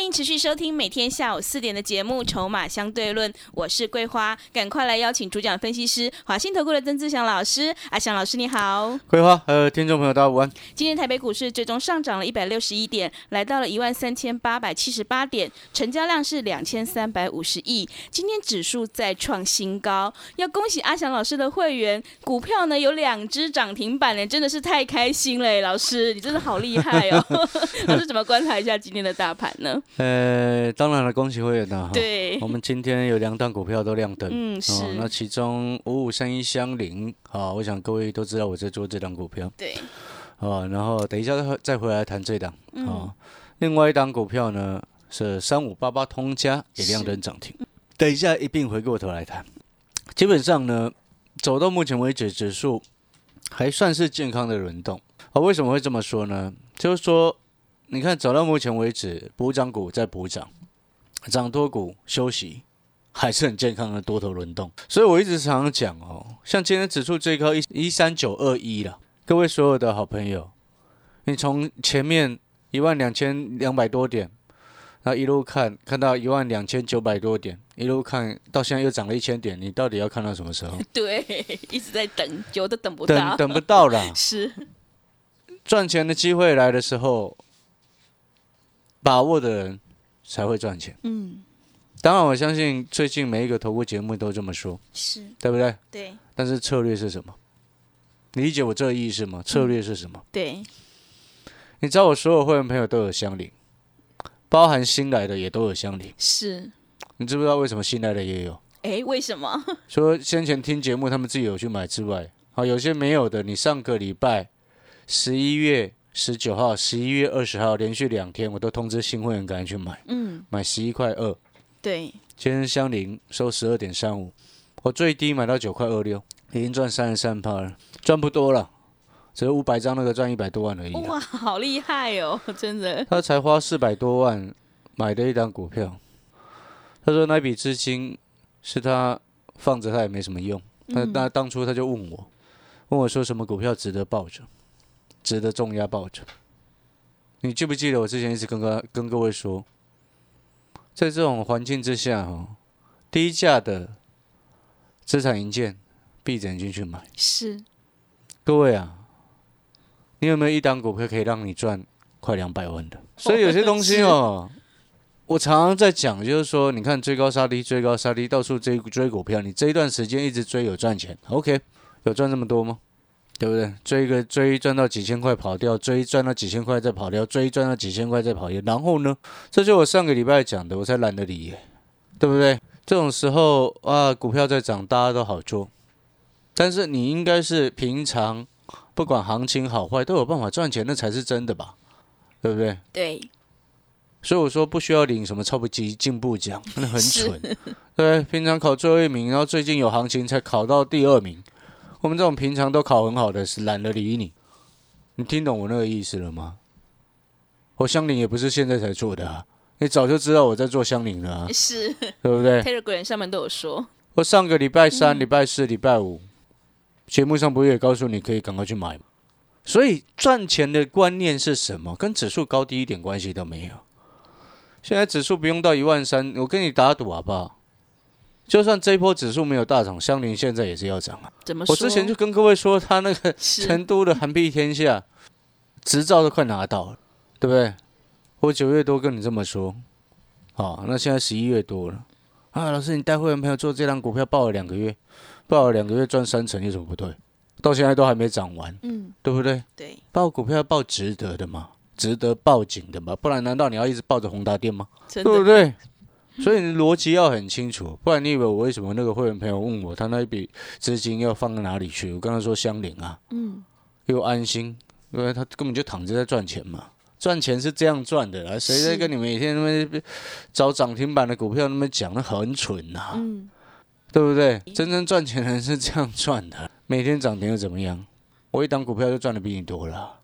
欢迎持续收听每天下午四点的节目《筹码相对论》，我是桂花，赶快来邀请主讲分析师华信投顾的曾志祥老师。阿祥老师你好，桂花呃，听众朋友大家午安。今天台北股市最终上涨了一百六十一点，来到了一万三千八百七十八点，成交量是两千三百五十亿。今天指数再创新高，要恭喜阿祥老师的会员，股票呢有两只涨停板呢，真的是太开心了，老师你真的好厉害哦。老师怎么观察一下今天的大盘呢？呃，当然了，恭喜会员呐哈。对我们今天有两档股票都亮灯。嗯是那其中五五三一相邻啊，我想各位都知道我在做这档股票对，啊。然后等一下再再回来谈这档嗯啊。另外一档股票呢是三五八八通家也亮灯涨停。等一下一并回过头来谈。基本上呢，走到目前为止，指数还算是健康的轮动啊。为什么会这么说呢？就是说，你看走到目前为止，补涨股在补涨，涨多股休息，还是很健康的多头轮动。所以我一直常常讲哦，像今天指数最高一一三九二一了，各位所有的好朋友，你从前面一万两千两百多点，然后一路看看到一万两千九百多点，一路看到现在又涨了一千点，你到底要看到什么时候？对，一直在等，久都等不到，等等不到啦，是，赚钱的机会来的时候，把握的人才会赚钱。嗯，当然，我相信最近每一个投顾节目都这么说，是对不对？对但是策略是什么？你理解我这个意思吗？策略是什么？对，你知道我所有会员朋友都有相邻，包含新来的也都有相邻。是，你知不知道为什么新来的也有？哎，为什么？说先前听节目他们自己有去买之外，好，有些没有的，你上个礼拜十一月十九号、十一月二十号连续两天，我都通知新会员赶紧去买，嗯，买十一块二。对，今天相邻收十二点三五，我最低买到九块二六，已经赚三十三趴了，赚不多了，只有五百张那个赚一百多万而已啦。哇，好厉害哦，真的，他才花四百多万买的一张股票，他说那笔资金是他放着他也没什么用，那那当初他就问我，问我说什么股票值得抱着，值得重压抱着。你记不记得我之前一直跟各跟各位说，在这种环境之下哈，低价的资产银件闭着眼睛去买。是，各位啊，你有没有一档股票可以让你赚快两百万的？所以有些东西哦，我常常在讲，就是说，你看追高杀低，追高杀低，到处追追股票，你这一段时间一直追有赚钱，OK，有赚这么多吗？对不对？追个追赚到几千块跑掉，追赚到几千块再跑掉，追赚到几千块再跑掉，然后呢？这就我上个礼拜讲的，我才懒得理耶，对不对？这种时候啊，股票在涨，大家都好做，但是你应该是平常不管行情好坏都有办法赚钱，那才是真的吧？对不对？对，所以我说不需要领什么超级进步奖，那很蠢。对，平常考最后一名，然后最近有行情才考到第二名。我们这种平常都考很好的，是懒得理你。你听懂我那个意思了吗？我相邻也不是现在才做的啊，你早就知道我在做相邻了啊，是对不对？，Telegram 上面都有说，我上个礼拜三、礼拜四、礼拜五节目上不是也告诉你可以赶快去买吗？所以赚钱的观念是什么？跟指数高低一点关系都没有。现在指数不用到一万三，我跟你打赌好不好？就算这一波指数没有大涨，相邻现在也是要涨啊！怎么说？我之前就跟各位说，他那个成都的韩币天下执照都快拿到了，对不对？我九月多跟你这么说，好，那现在十一月多了啊，老师，你带会员朋友做这张股票报了两个月，报了两个月赚三成，有什么不对？到现在都还没涨完，嗯，对不对？对，报股票要报值得的嘛，值得报警的嘛，不然难道你要一直抱着宏达电吗？对不对？所以你逻辑要很清楚，不然你以为我为什么那个会员朋友问我，他那一笔资金要放到哪里去？我跟他说相邻啊，嗯，又安心，因为他根本就躺着在赚钱嘛，赚钱是这样赚的啦，谁在跟你每天那么找涨停板的股票那么讲，那很蠢呐、嗯，对不对？真正赚钱的人是这样赚的，每天涨停又怎么样？我一档股票就赚的比你多了。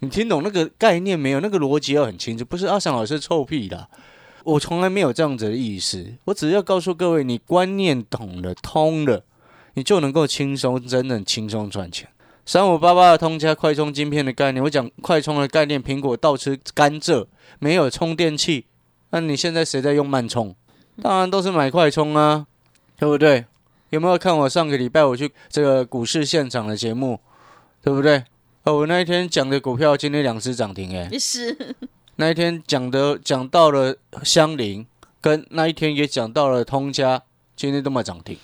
你听懂那个概念没有？那个逻辑要很清楚，不是阿翔老师臭屁啦。我从来没有这样子的意思，我只要告诉各位，你观念懂了、通了，你就能够轻松、真正轻松赚钱。三五八八的通加快充晶片的概念，我讲快充的概念，苹果倒吃甘蔗，没有充电器，那你现在谁在用慢充？当然都是买快充啊，对不对？有没有看我上个礼拜我去这个股市现场的节目，对不对？哦，我那一天讲的股票今天两只涨停，哎，是，那一天讲的讲到了香菱，跟那一天也讲到了通家，今天都没涨停。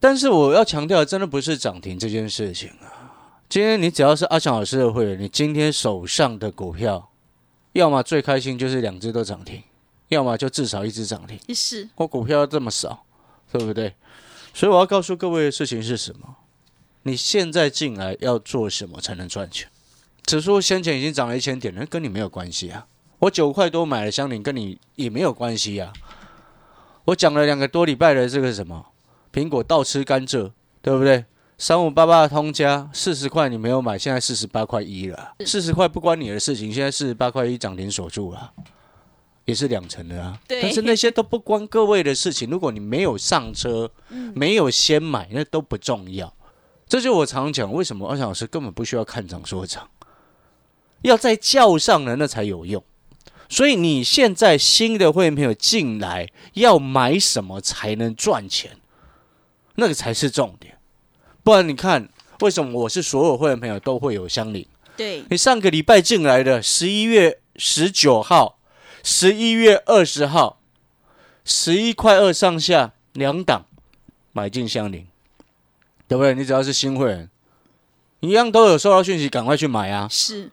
但是我要强调的，真的不是涨停这件事情啊。今天你只要是阿强老师的会员，你今天手上的股票，要么最开心就是两只都涨停，要么就至少一只涨停。是，我股票这么少，对不对？所以我要告诉各位的事情是什么？你现在进来要做什么才能赚钱？指数先前已经涨了一千点了，那跟你没有关系啊。我九块多买了香菱，跟你也没有关系啊。我讲了两个多礼拜的这个什么苹果倒吃甘蔗，对不对？三五八八的通家四十块你没有买，现在四十八块一了。四十块不关你的事情，现在四十八块一涨停锁住了，也是两成的啊。但是那些都不关各位的事情。如果你没有上车，没有先买，那都不重要。这就我常讲，为什么二小老师根本不需要看涨说涨，要在叫上了那才有用。所以你现在新的会员朋友进来，要买什么才能赚钱？那个才是重点。不然你看，为什么我是所有会员朋友都会有相邻？对，你上个礼拜进来的十一月十九号、十一月二十号，十一块二上下两档买进相邻，对不对？你只要是新会员，一样都有收到讯息，赶快去买啊！是，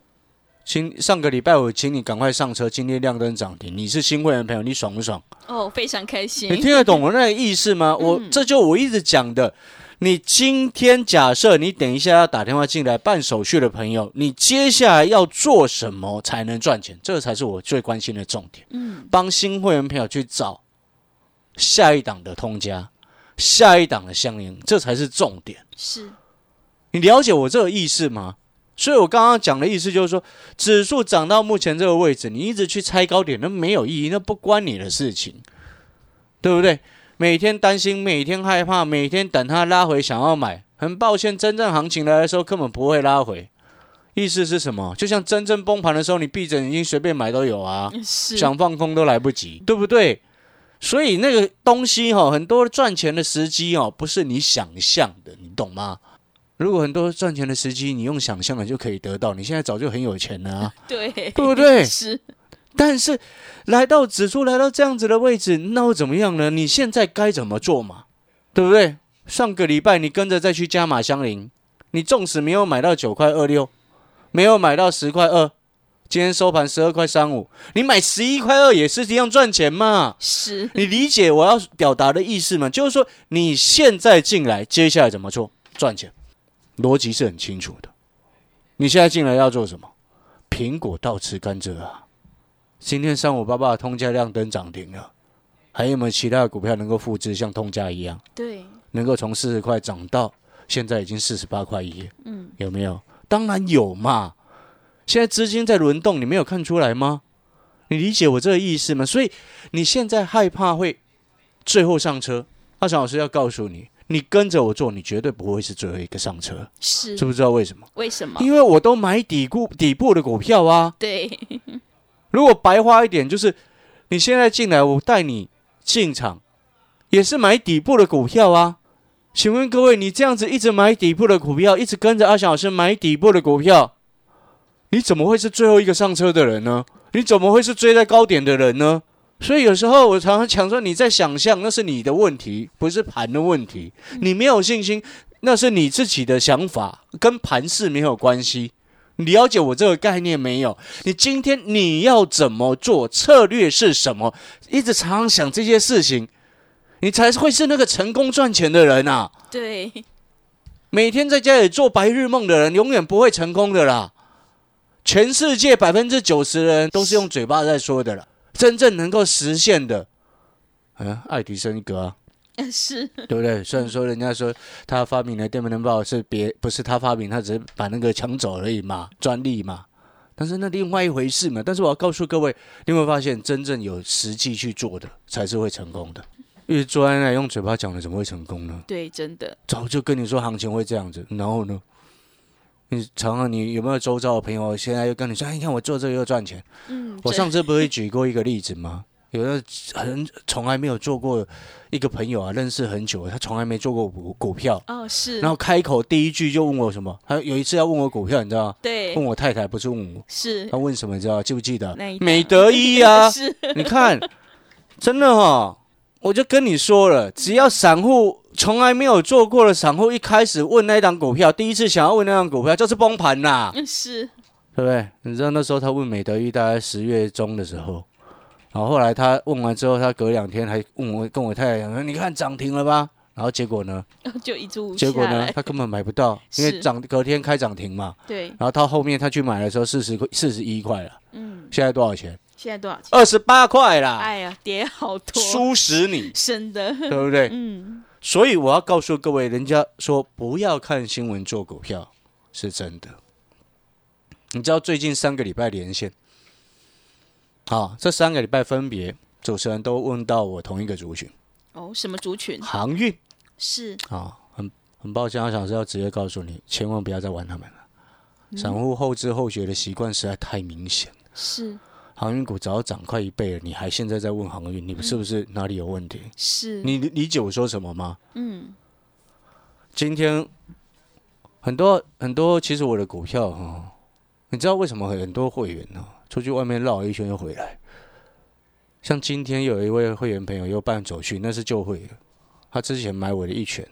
请上个礼拜我请你赶快上车，今天亮灯涨停，你是新会员朋友，你爽不爽？哦，非常开心你，听得懂我那个意思吗？我这就我一直讲的。你今天假设你等一下要打电话进来办手续的朋友，你接下来要做什么才能赚钱？这个才是我最关心的重点。嗯，帮新会员朋友去找下一档的通家，下一档的相应，这才是重点。是，你了解我这个意思吗？所以我刚刚讲的意思就是说，指数涨到目前这个位置，你一直去猜高点，那没有意义，那不关你的事情，对不对？每天担心，每天害怕，每天等它拉回想要买，很抱歉，真正行情来的时候根本不会拉回。意思是什么？就像真正崩盘的时候，你闭着眼睛随便买都有啊，想放空都来不及，对不对？所以那个东西哈、很多赚钱的时机哦，不是你想象的，你懂吗？如果很多赚钱的时机你用想象的就可以得到，你现在早就很有钱了啊，对，对不对？是，但是来到指数来到这样子的位置，那又怎么样呢？你现在该怎么做嘛？对不对？上个礼拜你跟着再去加码相邻，你纵使没有买到九块二六，没有买到十块二，今天收盘十二块三五，你买十一块二也是一样赚钱嘛？是，你理解我要表达的意思吗？就是说你现在进来，接下来怎么做赚钱？逻辑是很清楚的。你现在进来要做什么？苹果倒吃甘蔗啊！今天三五八八的通价亮灯涨停了，还有没有其他的股票能够复制像通价一样，对，能够从四十块涨到现在已经四十八块一？嗯，有没有？当然有嘛！现在资金在轮动，你没有看出来吗？你理解我这个意思吗？所以你现在害怕会最后上车，阿强老师要告诉你，你跟着我做，你绝对不会是最后一个上车，是知，不知道为什么？为什么？因为我都买底部底部的股票啊。对，如果白花一点，就是你现在进来，我带你进场，也是买底部的股票啊。请问各位，你这样子一直买底部的股票，一直跟着阿翔老师买底部的股票，你怎么会是最后一个上车的人呢？你怎么会是追在高点的人呢？所以有时候我常常讲说，你在想象那是你的问题，不是盘的问题。你没有信心，那是你自己的想法，跟盘势没有关系。你了解我这个概念没有？你今天你要怎么做？策略是什么？一直常常想这些事情，你才会是那个成功赚钱的人啊！对，每天在家里做白日梦的人，永远不会成功的啦。全世界百分之九十的人都是用嘴巴在说的了，真正能够实现的，嗯，爱迪生一个啊，是对不对？虽然说人家说他发明的电灯泡是别不是他发明，他只是把那个抢走而已嘛，专利嘛。但是那另外一回事嘛。但是我要告诉各位，你有没有发现，真正有实际去做的才是会成功的？因为坐在那用嘴巴讲的，怎么会成功呢？对，真的早就跟你说行情会这样子，然后呢？你常常你有没有周遭的朋友现在又跟你说，哎，你看我做这个又赚钱？嗯，我上次不是举过一个例子吗？有的很从来没有做过一个朋友啊，认识很久，他从来没做过股股票，哦是，然后开口第一句就问我什么？他有一次要问我股票，你知道吗？对问我太太，不是问我，是他问什么？你知道记不记得美德一啊，是你看，真的哈、我就跟你说了，只要散户从来没有做过的散户，一开始问那一档股票，第一次想要问那档股票，就是崩盘啦，是对不对？你知道那时候他问美德一，大概十月中的时候，然后后来他问完之后，他隔两天还问我跟我太太讲说：“你看涨停了吧？”然后结果呢？就一注结果呢？他根本买不到，因为涨隔天开涨停嘛。对，然后到后面他去买的时候，四十块、四十一块了。嗯，现在多少钱？现在多少钱？二十八块啦，哎呀，跌好多，输死你，真的，对不对？嗯，所以我要告诉各位，人家说不要看新闻做股票，是真的。你知道最近三个礼拜连线，好，这三个礼拜分别主持人都问到我同一个族群，哦，什么族群？航运。是。啊，很很抱歉，我想是要直接告诉你，千万不要再玩他们了。散户后知后觉的习惯实在太明显，是航运股早就涨快一倍了，你还现在在问航运，你是不是哪里有问题？是，你理解我说什么吗？嗯，今天很多很多，其实我的股票哈、你知道为什么很多会员呢、出去外面绕一圈又回来？像今天有一位会员朋友又办走去，那是旧会的，他之前买我的一拳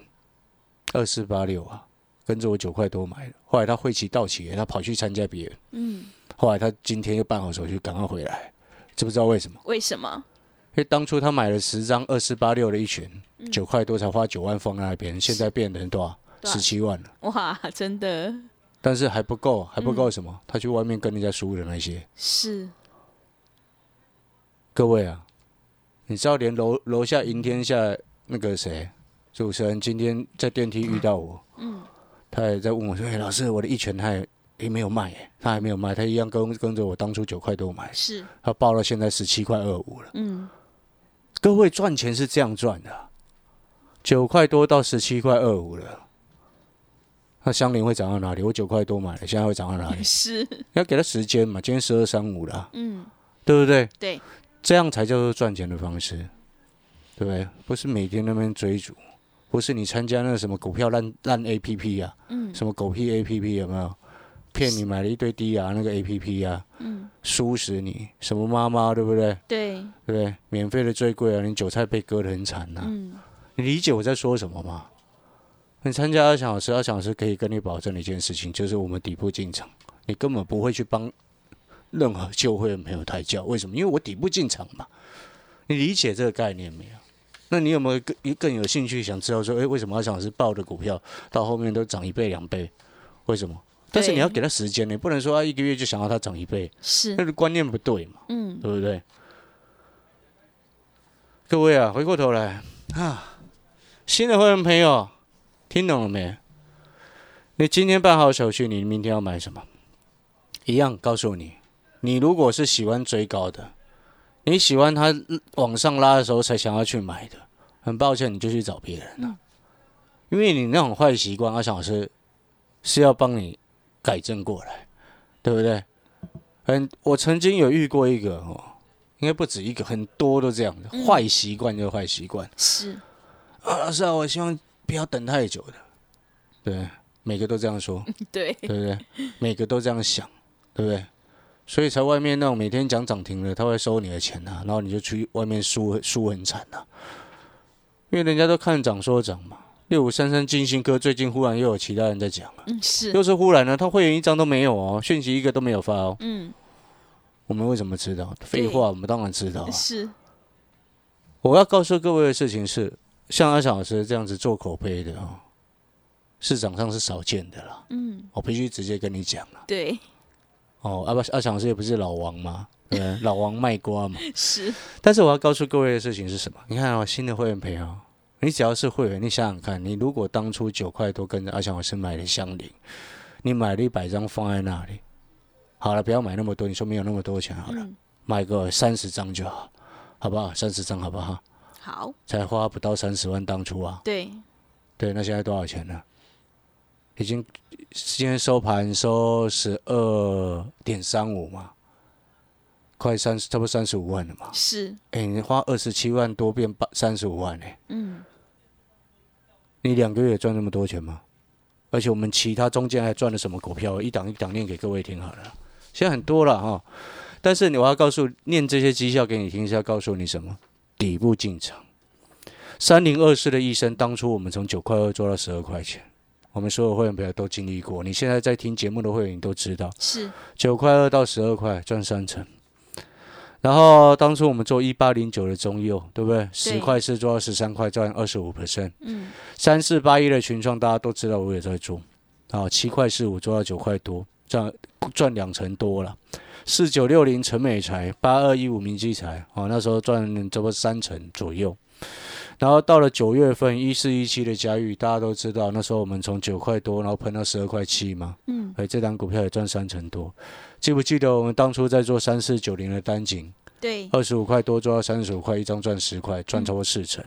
二四八六啊，跟着我九块多买的，后来他会期到期了，他跑去参加别人，嗯，后来他今天又办好手续，赶快回来，知不知道为什么？为什么？因为当初他买了十张二四八六的一拳，嗯。九块多才花九万放在那边，现在变成多少？十七万了。哇，真的。但是还不够，还不嗯。够什么？他去外面跟人家输的那些，是。各位啊，你知道连楼楼下赢天下那个谁主持人今天在电梯遇到我，嗯，他也在问我说：“哎、老师，我的一拳他也也没有卖、耶，他还没有卖，他一样跟跟着我当初九块多买，是，他报到现在十七块二五了。嗯，各位赚钱是这样赚的啊、九块多到十七块二五了。那相邻会涨到哪里？我九块多买了，现在会涨到哪里？是，要给他时间嘛，今天十二三五了啊，嗯，对不对？对，这样才叫做赚钱的方式，对不对？不是每天那边追逐，不是你参加那个什么股票烂烂 A P P 啊，嗯，什么狗屁 A P P 有没有？骗你买了一堆低啊那个 A P P 啊，嗯，输死你！什么妈妈对不对？对，对不对？免费的最贵啊，你韭菜被割得很惨呐、嗯，你理解我在说什么吗？你参加二小老师，二小时可以跟你保证的一件事情，就是我们底部进场，你根本不会去帮任何旧会员朋友抬轿。为什么？因为我底部进场嘛。你理解这个概念没有？那你有没有更更有兴趣想知道说，哎，为什么二小老师报的股票到后面都涨一倍两倍？为什么？但是你要给他时间，你不能说啊一个月就想要它涨一倍，是那，个观念不对嘛。嗯，对不对？各位啊，回过头来啊，新的会员朋友，听懂了没？你今天办好手续，你明天要买什么？一样告诉你，你如果是喜欢追高的，你喜欢它往上拉的时候才想要去买的，很抱歉，你就去找别人了，因为你那种坏习惯，阿翔老师是要帮你改正过来，对不对？很，我曾经有遇过一个哦，应该不止一个，很多都这样的，坏习惯就是坏习惯是，啊。老师啊，我希望不要等太久的，对，每个都这样说，对，对不对？每个都这样想，对不对？所以才外面那种每天讲涨停的，他会收你的钱呐、然后你就去外面输输很惨呐、因为人家都看涨说涨嘛。六五三三金星科最近忽然又有其他人在讲了，嗯，是，又是忽然呢，他会员一张都没有哦，讯息一个都没有发哦。嗯，我们为什么知道？废话，我们当然知道啊。是，我要告诉各位的事情是，像阿小老师这样子做口碑的哦，市场上是少见的啦。嗯，我必须直接跟你讲了对，哦，阿不阿强师也不是老王嘛，对？老王卖瓜嘛。是但是我要告诉各位的事情是什么？你看哦，新的会员朋友，你只要是会员，你想想看，你如果当初九块多跟着阿强老师买的香菱，你买了一百张放在那里，好了，不要买那么多，你说没有那么多钱好了，嗯买个三十张就好，好不好？三十张好不好？好，才花不到三十万当初啊，对，对，那现在多少钱呢？已经今天收盘收十二点三五嘛，快三十，差不多三十五万了嘛。是，哎、你花二十七万多变八三十五万哎、嗯，你两个月赚那么多钱吗？而且我们其他中间还赚了什么股票？一档一档念给各位听好了。现在很多了哈，但是你我要告诉念这些绩效给你听，是要告诉你什么？底部进场。三零二四的医生，当初我们从九块二做到十二块钱，我们所有会员朋友都经历过。你现在在听节目的会员，你都知道，是，九块二到十二块赚三成。然后当初我们做一八零九的中右，对不对？十块四做到十三块，赚二十五 percent。嗯，三四八一的群创，大家都知道我也在做。啊，七块四五做到九块多，赚赚两成多了。四九六零陈美才，八二一五明基财，啊，那时候赚差不多三成左右。然后到了九月份，一四一七的嘉裕，大家都知道，那时候我们从九块多，然后喷到十二块七嘛。嗯，哎，这档股票也赚三成多。记不记得我们当初在做三四九零的单井，对，二十五块多做到三十五块，一张赚十块，赚超过四成。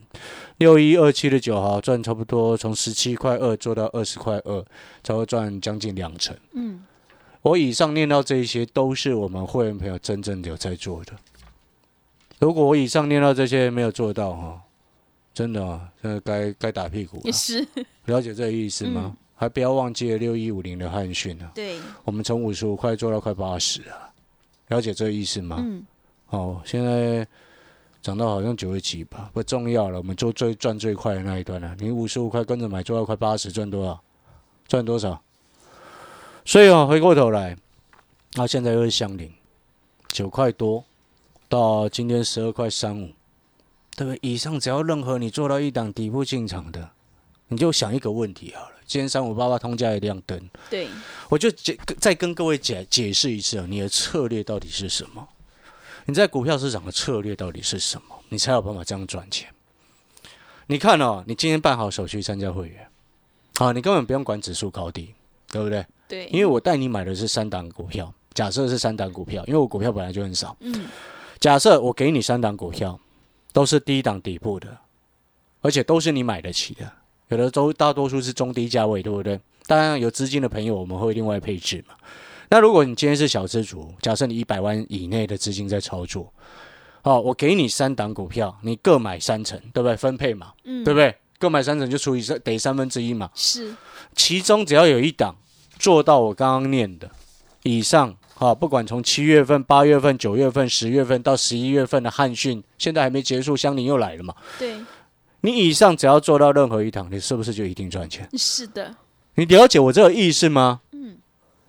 六一二七的九号赚差不多从十七块二做到二十块二，才会赚将近两成。嗯，我以上念到这一些，都是我们会员朋友真正有在做的。如果我以上念到这些没有做到哈，真的啊，真的该该打屁股了也。是，了解这个意思吗？还不要忘记了六一五零的汉讯啊，对，我们从五十五块做到快八十啊，了解这个意思吗？嗯，哦，现在涨到好像九十几吧，不重要了。我们做最赚最快的那一段了、你五十五块跟着买，做到快八十，赚多少？赚多少？所以啊，回过头来，那、现在又是相邻，九块多到今天十二块三五，对不对？以上只要任何你做到一档底部进场的，你就想一个问题好了。今天三五八八通价一亮灯，对，我就解再跟各位解解释一次啊，你的策略到底是什么？你在股票市场的策略到底是什么？你才有办法这样赚钱。你看哦，你今天办好手续参加会员，啊，你根本不用管指数高低，对不对？对，因为我带你买的是三档股票，假设是三档股票，因为我股票本来就很少。嗯，假设我给你三档股票，都是低档底部的，而且都是你买得起的，有的都大多数是中低价位，对不对？当然有资金的朋友，我们会另外配置嘛。那如果你今天是小资族，假设你一百万以内的资金在操作，哦，我给你三档股票，你各买三成，对不对？分配嘛，嗯，对不对？各买三成就除以三，得三分之一嘛。是，其中只要有一档做到我刚刚念的以上，哈，不管从七月份、八月份、九月份、十月份到十一月份的汉讯，现在还没结束，香菱又来了嘛。对，你以上只要做到任何一档，你是不是就一定赚钱？是的，你了解我这个意思吗？嗯。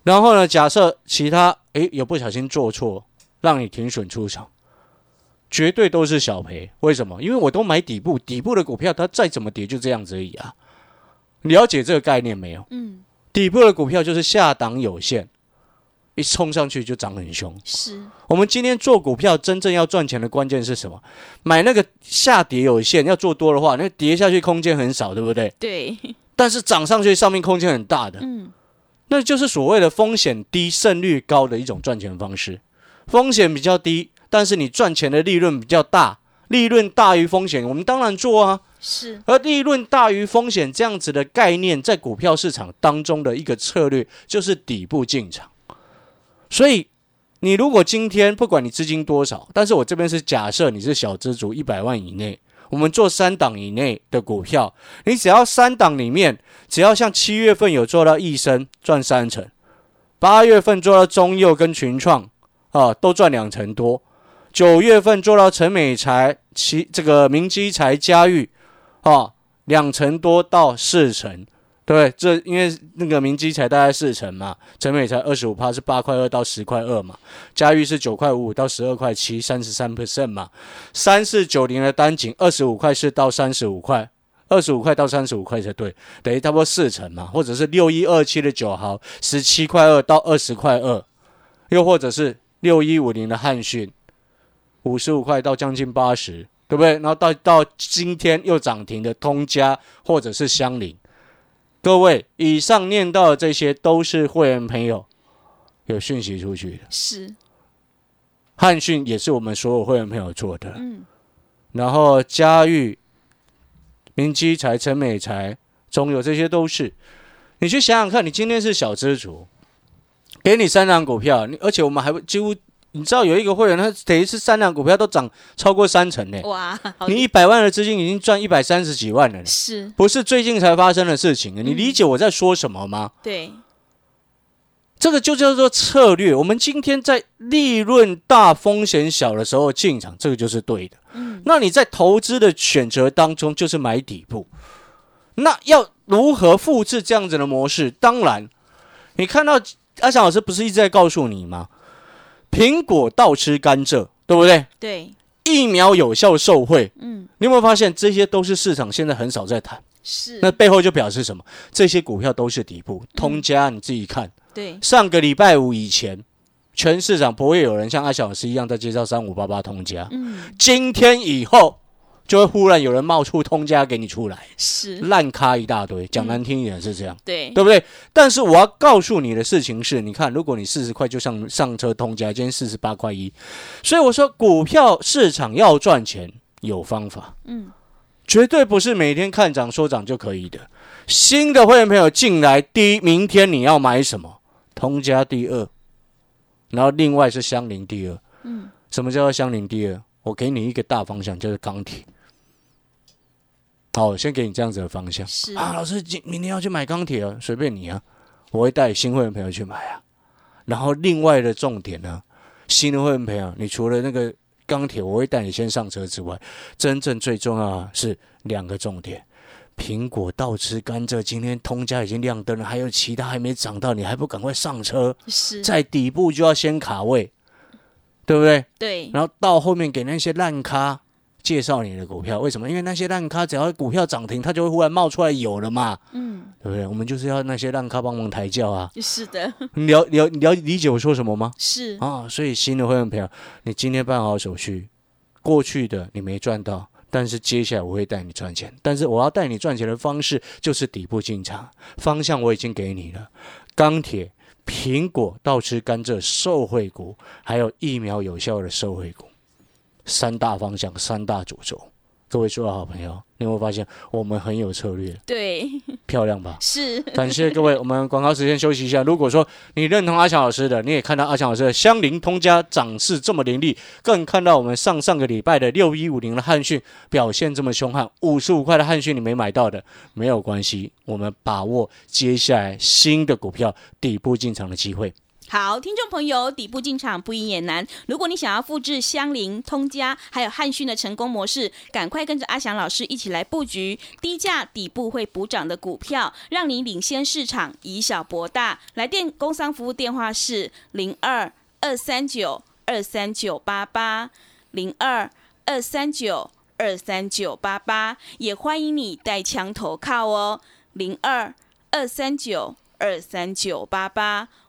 然后呢，假设其他诶有不小心做错，让你停损出场，绝对都是小赔。为什么？因为我都买底部，底部的股票它再怎么跌就这样子而已啊。了解这个概念没有？嗯，底部的股票就是下档有限，一冲上去就涨很凶。是，我们今天做股票真正要赚钱的关键是什么？买那个下跌有限，要做多的话，那跌下去空间很少，对不对？对，但是涨上去上面空间很大的，嗯，那就是所谓的风险低、胜率高的一种赚钱方式。风险比较低，但是你赚钱的利润比较大，利润大于风险，我们当然做啊。是，而利润大于风险这样子的概念，在股票市场当中的一个策略就是底部进场。所以，你如果今天不管你资金多少，但是我这边是假设你是小资族一百万以内，我们做三档以内的股票，你只要三档里面，只要像七月份有做到益生赚三成，八月份做到中佑跟群创啊都赚两成多，九月份做到陈美才、其这个明基材、嘉裕。啊，两成多到四成，对？这因为那个明基才大概四成嘛，陈美才二十五趴是八块二到十块二嘛，嘉裕是九块五五到十二块七，三十三 percent 嘛，三四九零的单井二十五块四到三十五块，二十五块到三十五块才对，等于差不多四成嘛，或者是六一二七的九毫十七块二到二十块二，又或者是六一五零的汉讯，五十五块到将近八十，对不对？然后到到今天又涨停的通家或者是香菱，各位以上念到的这些都是会员朋友有讯息出去的。是，汉讯也是我们所有会员朋友做的，嗯，然后嘉裕、明基财、陈美财、中友这些都是。你去想想看，你今天是小资族，给你三档股票，你而且我们还会几乎，你知道有一个会员，他等于是三档股票都涨超过三成呢。哇，你一百万的资金已经赚一百三十几万了呢，是不是最近才发生的事情？你理解我在说什么吗？对，这个就叫做策略。我们今天在利润大、风险小的时候进场，这个就是对的。嗯，那你在投资的选择当中，就是买底部。那要如何复制这样子的模式？当然，你看到阿翔老师不是一直在告诉你吗？苹果倒吃甘蔗，对不对？对，疫苗有效受贿，嗯，你有没有发现这些都是市场现在很少在谈？是，那背后就表示什么？这些股票都是底部。通家你自己看，对，上个礼拜五以前，全市场不会有人像阿小老师一样在介绍三五八八通家。嗯，今天以后，就会忽然有人冒出通家给你出来，是，烂咖一大堆。讲难听一点是这样，对，对不对？但是我要告诉你的事情是，你看，如果你四十块就上上车通家，今天四十八块一，所以我说股票市场要赚钱有方法，嗯，绝对不是每天看涨说涨就可以的。新的会员朋友进来，第一，明天你要买什么？通家第二，然后另外是相邻第二。嗯，什么叫做香菱第二？我给你一个大方向，就是钢铁。好，先给你这样子的方向是啊，老师，今明天要去买钢铁啊，随便你啊，我会带新会员朋友去买啊。然后另外的重点呢，新的会员朋友，你除了那个钢铁，我会带你先上车之外，真正最重要的是两个重点。苹果倒吃甘蔗，今天通家已经亮灯了，还有其他还没涨到，你还不赶快上车？是，在底部就要先卡位，对不对？对，然后到后面给那些烂咖介绍你的股票，为什么？因为那些烂咖只要股票涨停，它就会忽然冒出来有了嘛，嗯，对不对？我们就是要那些烂咖帮忙抬轿啊！是的，你了了了理解我说什么吗？是，啊，所以新的会员朋友，你今天办好手续，过去的你没赚到，但是接下来我会带你赚钱。但是我要带你赚钱的方式就是底部进场，方向我已经给你了，钢铁、苹果、倒吃甘蔗、受惠股，还有疫苗有效的受惠股，三大方向，三大主轴。各位所有好朋友，你有没有发现我们很有策略，对，漂亮吧？是，感谢各位，我们广告时间休息一下。如果说你认同阿强老师的，你也看到阿强老师的相邻通家涨势这么凌厉，更看到我们上上个礼拜的六一五零的汉讯表现这么凶悍，五十五块的汉讯你没买到的没有关系，我们把握接下来新的股票底部进场的机会。好，听众朋友，底部进场不赢也难。如果你想要复制香菱、通家还有汉讯的成功模式，赶快跟着阿祥老师一起来布局低价底部会补涨的股票，让你领先市场，以小博大。来电工商服务电话是零二二三九二三九八八零二二三九二三九八八，也欢迎你带枪投靠哦，零二二三九二三九八八。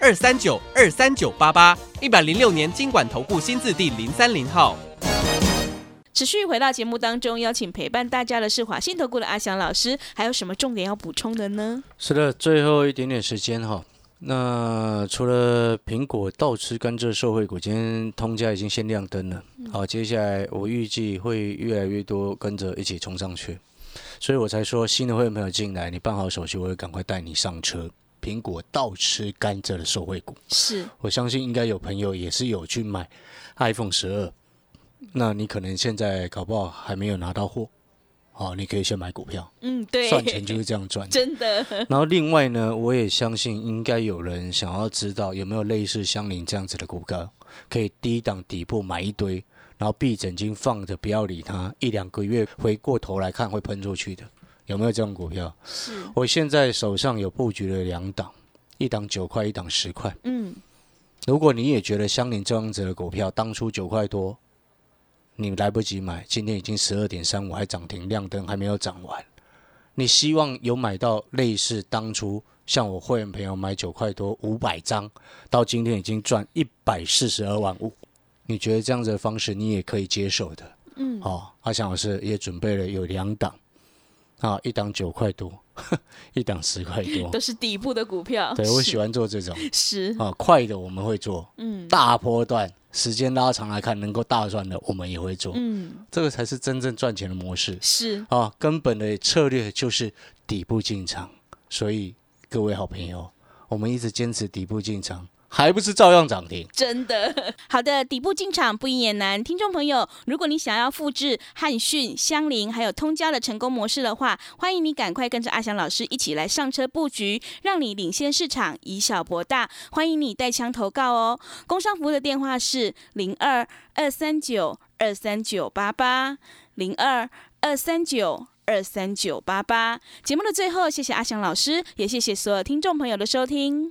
二三九二三九八八，一百零六年经管投顾新字第零三零号。持续回到节目当中，邀请陪伴大家的是华信投顾的阿翔老师，还有什么重点要补充的呢？是的，最后一点点时间哈。那除了苹果倒吃甘蔗受惠股，今天通家已经先亮灯了。好，接下来我预计会越来越多跟着一起冲上去，所以我才说新的会员朋友进来，你办好手续，我会赶快带你上车。苹果倒吃甘蔗的受惠股，是。我相信应该有朋友也是有去买 iPhone 十二，那你可能现在搞不好还没有拿到货。好，你可以先买股票，嗯，对，赚钱就是这样赚。真的，然后另外呢，我也相信应该有人想要知道有没有类似香菱这样子的股票，可以低档底部买一堆，然后闭着眼睛放着，不要理它，一两个月回过头来看会喷出去的，有没有这种股票？是，我现在手上有布局了两档，一档九块，一档十块。嗯，如果你也觉得相邻这样子的股票当初九块多，你来不及买，今天已经十二点三五，还涨停亮灯，还没有涨完。你希望有买到类似当初像我会员朋友买九块多五百张，到今天已经赚一百四十二万五，你觉得这样子的方式你也可以接受的？嗯，哦，阿翔老师也准备了有两档，啊，一档九块多，一档十块多 都，是底部的股票。是对我喜欢做这种。是，啊，快的我们会做，嗯大波段时间拉长来看能够大赚的，我们也会做，嗯，这个才是真正赚钱的模式是，啊。根本的策略就是底部进场，所以各位好朋友，我们一直坚持底部进场，还不是照样涨停？真的。好的，底部进场不易也难。听众朋友，如果你想要复制汉讯、香菱还有通家的成功模式的话，欢迎你赶快跟着阿翔老师一起来上车布局，让你领先市场，以小博大。欢迎你带枪投告哦。工商服务的电话是零二二三九二三九八八零二二三九。二三九八八。节目的最后，谢谢阿翔老师，也谢谢所有听众朋友的收听。